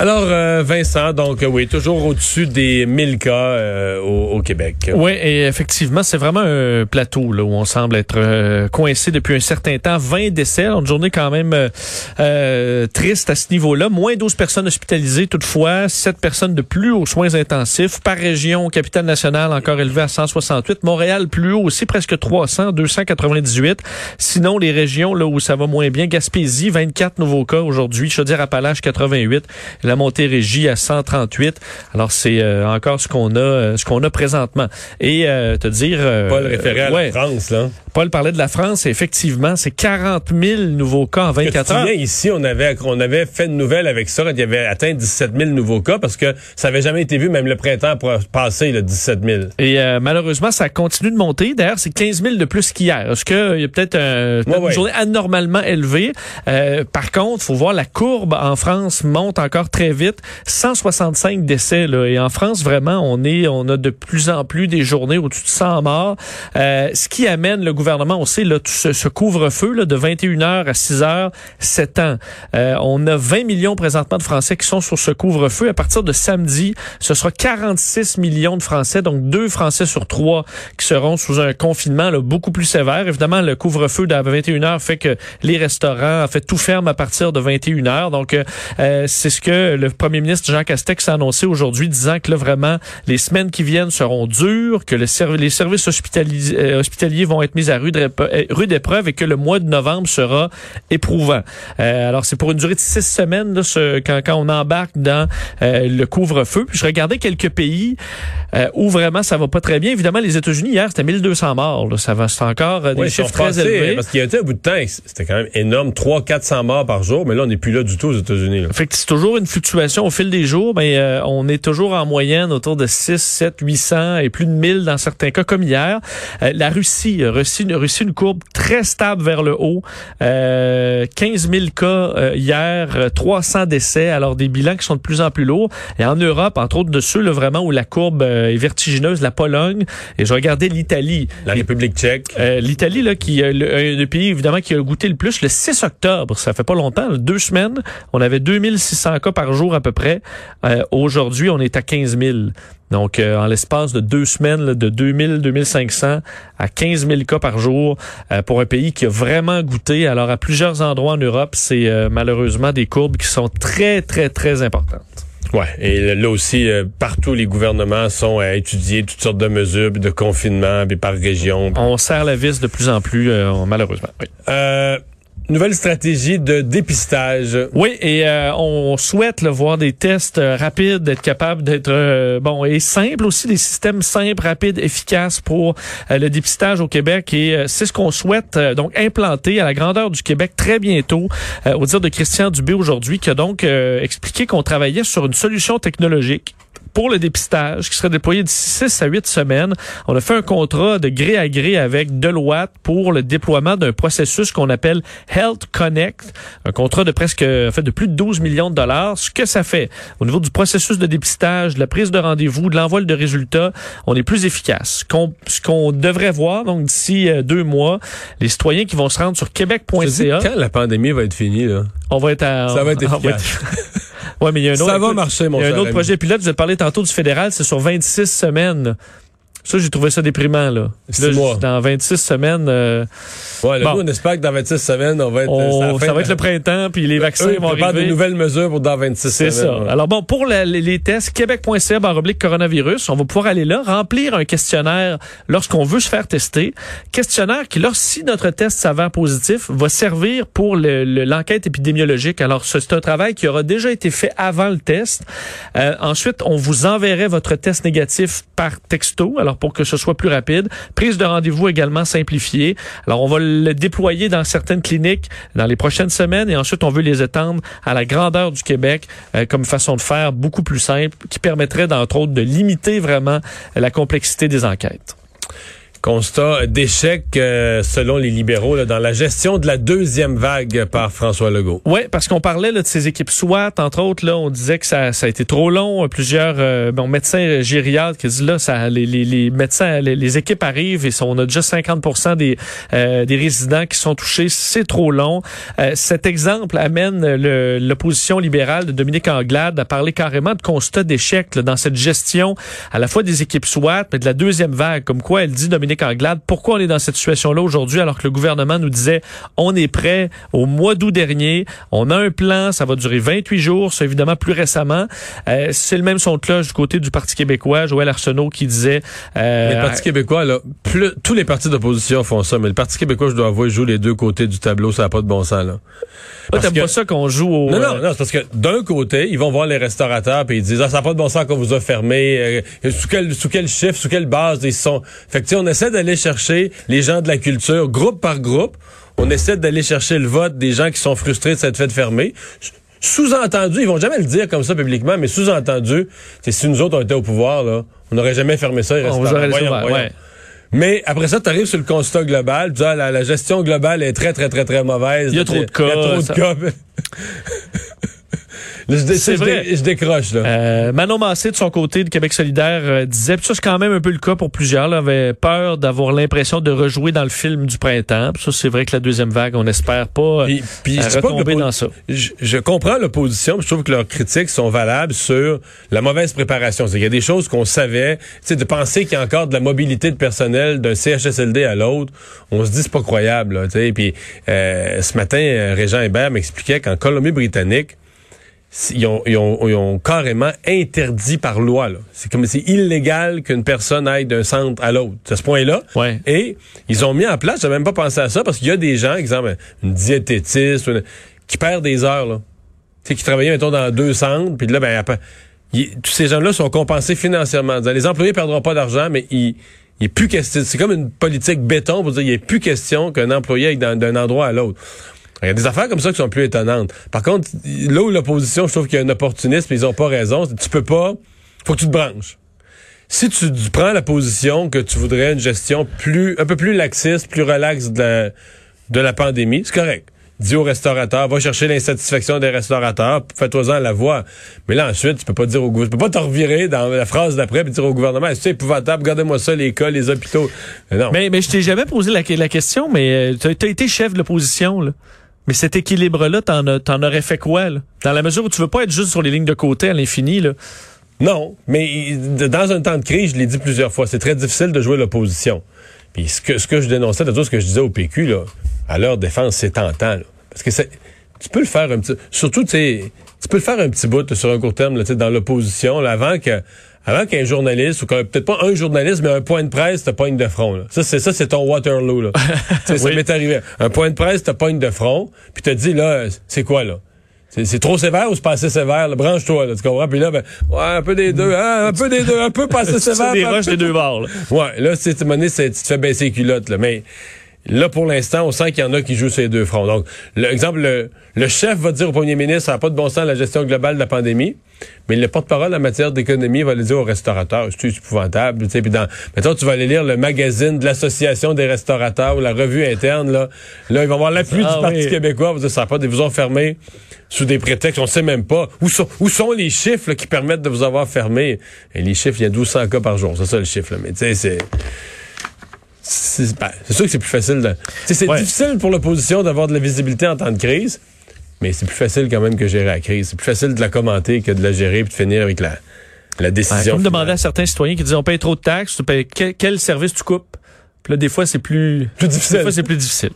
Alors, euh, Vincent, donc oui, toujours au-dessus des 1000 cas euh, au, Québec. Oui, et effectivement, c'est vraiment un plateau là, où on semble être euh, coincé depuis un certain temps. 20 décès, une journée quand même triste à ce niveau-là. Moins 12 personnes hospitalisées toutefois, 7 personnes de plus aux soins intensifs. Par région, capitale nationale encore élevé à 168. Montréal plus haut aussi, presque 300, 298. Sinon, les régions là où ça va moins bien, Gaspésie, 24 nouveaux cas aujourd'hui. Chaudière-Appalaches, 88 la Montérégie à 138. Alors c'est euh, encore ce qu'on a euh, ce qu'on a présentement. Et euh, te dire Paul référait à la France là. Paul parlait de la France, et effectivement, c'est 40 000 nouveaux cas en 24 heures. Ici, on avait on avait fait une nouvelle avec ça, il y avait atteint 17 000 nouveaux cas parce que ça avait jamais été vu, même le printemps passé, le 17 000. Et malheureusement, ça continue de monter. D'ailleurs, c'est 15 000 de plus qu'hier. Est-ce qu'il y a peut-être une journée anormalement élevée? par contre, faut voir la courbe en France monte encore très vite. 165 décès là, et en France vraiment on est on a de plus en plus des journées au-dessus de 100 morts. Euh, ce qui amène le gouvernement, on sait là ce, couvre-feu de 21h à 6h 7 ans. Euh, on a 20 millions présentement de Français qui sont sur ce couvre-feu. À partir de samedi, ce sera 46 millions de Français, donc deux Français sur trois qui seront sous un confinement là, beaucoup plus sévère. Évidemment, le couvre-feu de 21h fait que les restaurants, en fait, tout ferme à partir de 21h. Donc, euh, c'est ce que le premier ministre Jean Castex a annoncé aujourd'hui, disant que là, vraiment, les semaines qui viennent seront dures, que le les services euh, hospitaliers, vont être mis à rude, euh, rude épreuve et que le mois de novembre sera éprouvant. Euh, alors, c'est pour une durée de six semaines là, ce, quand, quand on embarque dans le couvre-feu. Puis je regardais quelques pays où vraiment ça va pas très bien. Évidemment, les États-Unis, hier, c'était 1200 morts. Là. Ça va, c'est encore des chiffres très élevés. Parce qu'il y a été un bout de temps, c'était quand même énorme, 300-400 morts par jour, mais là, on n'est plus là du tout aux États-Unis. Fait c'est toujours une fluctuation au fil des jours, euh, on est toujours en moyenne autour de 6, 7, 800 et plus de 1000 dans certains cas, comme hier. Euh, la Russie, Russie, Russie, une courbe très stable vers le haut. Euh, 15 000 cas euh, hier, 300 décès, alors des bilans qui sont de plus en plus lourds. Et en Europe, entre autres de ceux là, vraiment où la courbe est vertigineuse, la Pologne, et je regardais l'Italie. La République tchèque. L'Italie, là, qui le, le, pays évidemment qui a goûté le plus, le 6 octobre, ça fait pas longtemps, deux semaines, on avait 2600 cas par jour à peu près. Euh, aujourd'hui, on est à 15 000. Donc, euh, en l'espace de deux semaines, de 2000, 2500 à 15 000 cas par jour euh, pour un pays qui a vraiment goûté. Alors, à plusieurs endroits en Europe, c'est malheureusement des courbes qui sont très, très, très importantes. Ouais, et là aussi, partout les gouvernements sont à étudier toutes sortes de mesures de confinement, par région. On serre la vis de plus en plus, malheureusement. Oui. Nouvelle stratégie de dépistage. Oui, et euh, on souhaite le voir des tests euh, rapides, d'être capable d'être euh, bon et simple aussi, des systèmes simples, rapides, efficaces pour le dépistage au Québec. Et c'est ce qu'on souhaite donc implanter à la grandeur du Québec très bientôt. au dire de Christian Dubé aujourd'hui, qui a donc expliqué qu'on travaillait sur une solution technologique pour le dépistage qui serait déployé d'ici 6 à 8 semaines. On a fait un contrat de gré à gré avec Deloitte pour le déploiement d'un processus qu'on appelle Health Connect, un contrat de presque en fait de plus de 12 millions de dollars. Ce que ça fait au niveau du processus de dépistage, de la prise de rendez-vous, de l'envoi de résultats, on est plus efficace. ce qu'on devrait voir donc d'ici euh, deux mois, les citoyens qui vont se rendre sur québec.ca. Quand la pandémie va être finie là, on va être à, ça va être efficace. Ouais, mais il y a un autre. Ça va marcher, mon Il y a un autre projet pilote. Vous avez parlé tantôt du fédéral. C'est sur 26 semaines. Ça, j'ai trouvé ça déprimant, là. là mois. Dans 26 semaines. Euh, ouais, là, bon. on espère que dans 26 semaines, on va être. Euh, ça va être le printemps, puis les vaccins vont arriver. de nouvelles mesures pour dans 26 semaines. C'est ça. Alors bon, pour les, tests, québec.ca oblique coronavirus, on va pouvoir aller là, remplir un questionnaire lorsqu'on veut se faire tester. Questionnaire qui, lorsque notre test s'avère positif, va servir pour l'enquête épidémiologique. Alors, c'est un travail qui aura déjà été fait avant le test. Euh, ensuite, on vous enverrait votre test négatif par texto. Alors, pour que ce soit plus rapide. Prise de rendez-vous également simplifiée. Alors, on va le déployer dans certaines cliniques dans les prochaines semaines et ensuite, on veut les étendre à la grandeur du Québec euh, comme façon de faire beaucoup plus simple qui permettrait, d'entre autres, de limiter vraiment la complexité des enquêtes. Constat d'échec euh, selon les libéraux dans la gestion de la deuxième vague par François Legault. Oui, parce qu'on parlait de ces équipes SWAT, entre autres, là, on disait que ça, a été trop long. Plusieurs euh, bon, médecins gériatres qui disent là, les, médecins, les, équipes arrivent et on a déjà 50 des, euh, des résidents qui sont touchés. C'est trop long. Euh, cet exemple amène l'opposition libérale de Dominique Anglade à parler carrément de constat d'échec dans cette gestion à la fois des équipes SWAT, mais de la deuxième vague, comme quoi elle dit Dominique Dominique Anglade, pourquoi on est dans cette situation-là aujourd'hui alors que le gouvernement nous disait on est prêt au mois d'août dernier, on a un plan, ça va durer 28 jours, c'est évidemment plus récemment. Euh, c'est le même son de cloche du côté du Parti québécois, Joël Arsenault qui disait... Euh, le Parti québécois, là, plus, tous les partis d'opposition font ça, mais le Parti québécois, je dois avouer, joue les deux côtés du tableau, ça n'a pas de bon sens. là. T'aimes pas ça qu'on joue au... Non, non, euh, non, c'est parce que d'un côté, ils vont voir les restaurateurs puis ils disent ah, ça n'a pas de bon sens qu'on vous a fermé. Euh, sous quel sous quel chiffre, sous quelle base ils sont. Fait que on essaie d'aller chercher les gens de la culture, groupe par groupe. On essaie d'aller chercher le vote des gens qui sont frustrés de cette fête fermée. Sous-entendu, ils vont jamais le dire comme ça publiquement, mais sous-entendu, c'est si nous autres on était au pouvoir, là, on n'aurait jamais fermé ça. On vous aurait voyons, Ouais. Mais après ça, tu arrives sur le constat global, tu dis, ah, la, la, gestion globale est très, très, très, très mauvaise. Il y a trop de cas. Il y a trop de cas. C'est vrai. Je, décroche, là. Euh, Manon Massé, de son côté, de Québec solidaire, euh, disait, ça, c'est quand même un peu le cas pour plusieurs, là, avait peur d'avoir l'impression de rejouer dans le film du printemps. ça, c'est vrai que la deuxième vague, on n'espère pas, puis, puis, euh, retomber dans ça. Je, je comprends l'opposition, je trouve que leurs critiques sont valables sur la mauvaise préparation. Il y a des choses qu'on savait, tu de penser qu'il y a encore de la mobilité de personnel d'un CHSLD à l'autre, on se dit c'est pas croyable, tu sais. Puis euh, ce matin, Régent Hébert m'expliquait qu'en Colombie-Britannique, ils ont, ils, ont, ils ont, carrément interdit par loi. C'est comme c'est illégal qu'une personne aille d'un centre à l'autre. À ce point-là. Ouais. Et ils ont mis en place, j'ai même pas pensé à ça, parce qu'il y a des gens, exemple, une diététiste, qui perdent des heures, là. Tu sais, qui travaillaient, mettons, dans deux centres, puis là, ben, après, tous ces gens-là sont compensés financièrement. Les employés perdront pas d'argent, mais ils, il est plus question. C'est comme une politique béton pour dire il a plus question qu'un employé aille d'un endroit à l'autre. Il y a des affaires comme ça qui sont plus étonnantes. Par contre, là où l'opposition, je trouve qu'il y a un opportunisme, ils ont pas raison, tu peux pas, faut que tu te branches. Si tu, prends la position que tu voudrais une gestion plus, un peu plus laxiste, plus relaxe de la, de la pandémie, c'est correct. Dis aux restaurateurs, va chercher l'insatisfaction des restaurateurs, fais-toi-en la voix. Mais là, ensuite, tu peux pas dire au gouvernement, tu peux pas te revirer dans la phrase d'après et dire au gouvernement, c'est épouvantable, regardez-moi ça, les cas, les hôpitaux. non. Mais, mais je t'ai jamais posé la, la question, mais euh, tu as été chef de l'opposition, là. Mais cet équilibre-là, t'en, t'en aurais fait quoi, là? Dans la mesure où tu veux pas être juste sur les lignes de côté à l'infini, là? Non, mais dans un temps de crise, je l'ai dit plusieurs fois, c'est très difficile de jouer l'opposition. Puis ce que, ce que je dénonçais, tout ce que je disais au PQ, là, à leur défense, c'est tentant. Là. Parce que c'est, tu peux le faire un petit... Surtout, tu sais, tu peux le faire un petit bout sur un court terme, là, dans l'opposition, avant que avant qu'un journaliste, ou peut-être pas un journaliste, mais un point de presse te poigne de front. Là. Ça, c'est ça, c'est ton Waterloo. Là. Ça m'est arrivé. Un point de presse te pogne de front, puis te dit, là, c'est quoi, là? C'est trop sévère ou c'est pas assez sévère? Branche-toi, là, tu comprends? Puis là, ben, ouais, un peu des deux, hein, un peu des deux, un peu pas assez sévère. des roches des deux bords, là. Ouais, là, c'est, tu te fais baisser les culottes, là. Mais, Là, pour l'instant, on sent qu'il y en a qui jouent ces deux fronts. Donc, l'exemple, le, le, chef va dire au premier ministre, ça n'a pas de bon sens la gestion globale de la pandémie, mais le porte-parole en matière d'économie va le dire aux restaurateurs. C'est épouvantable. Tu sais, puis dans, mettons, tu vas aller lire le magazine de l'Association des restaurateurs ou la revue interne, là. Là, ils vont avoir l'appui ah du Parti québécois. Vous dire, ça pas, ils vous ont fermé sous des prétextes, on sait même pas. Où sont, où sont les chiffres qui permettent de vous avoir fermé? Et les chiffres, il y a 1200 cas par jour. C'est ça, le chiffre, là. Mais tu sais, c'est... Ben, c'est sûr que c'est plus facile de. C'est difficile pour l'opposition d'avoir de la visibilité en temps de crise, mais c'est plus facile quand même que gérer la crise. C'est plus facile de la commenter que de la gérer et de finir avec la, la décision. comme demander à certains citoyens qui disent on paye trop de taxes, tu payes, quel, service tu coupes? Puis là, des fois, c'est plus, plus difficile. Des fois, c'est plus difficile.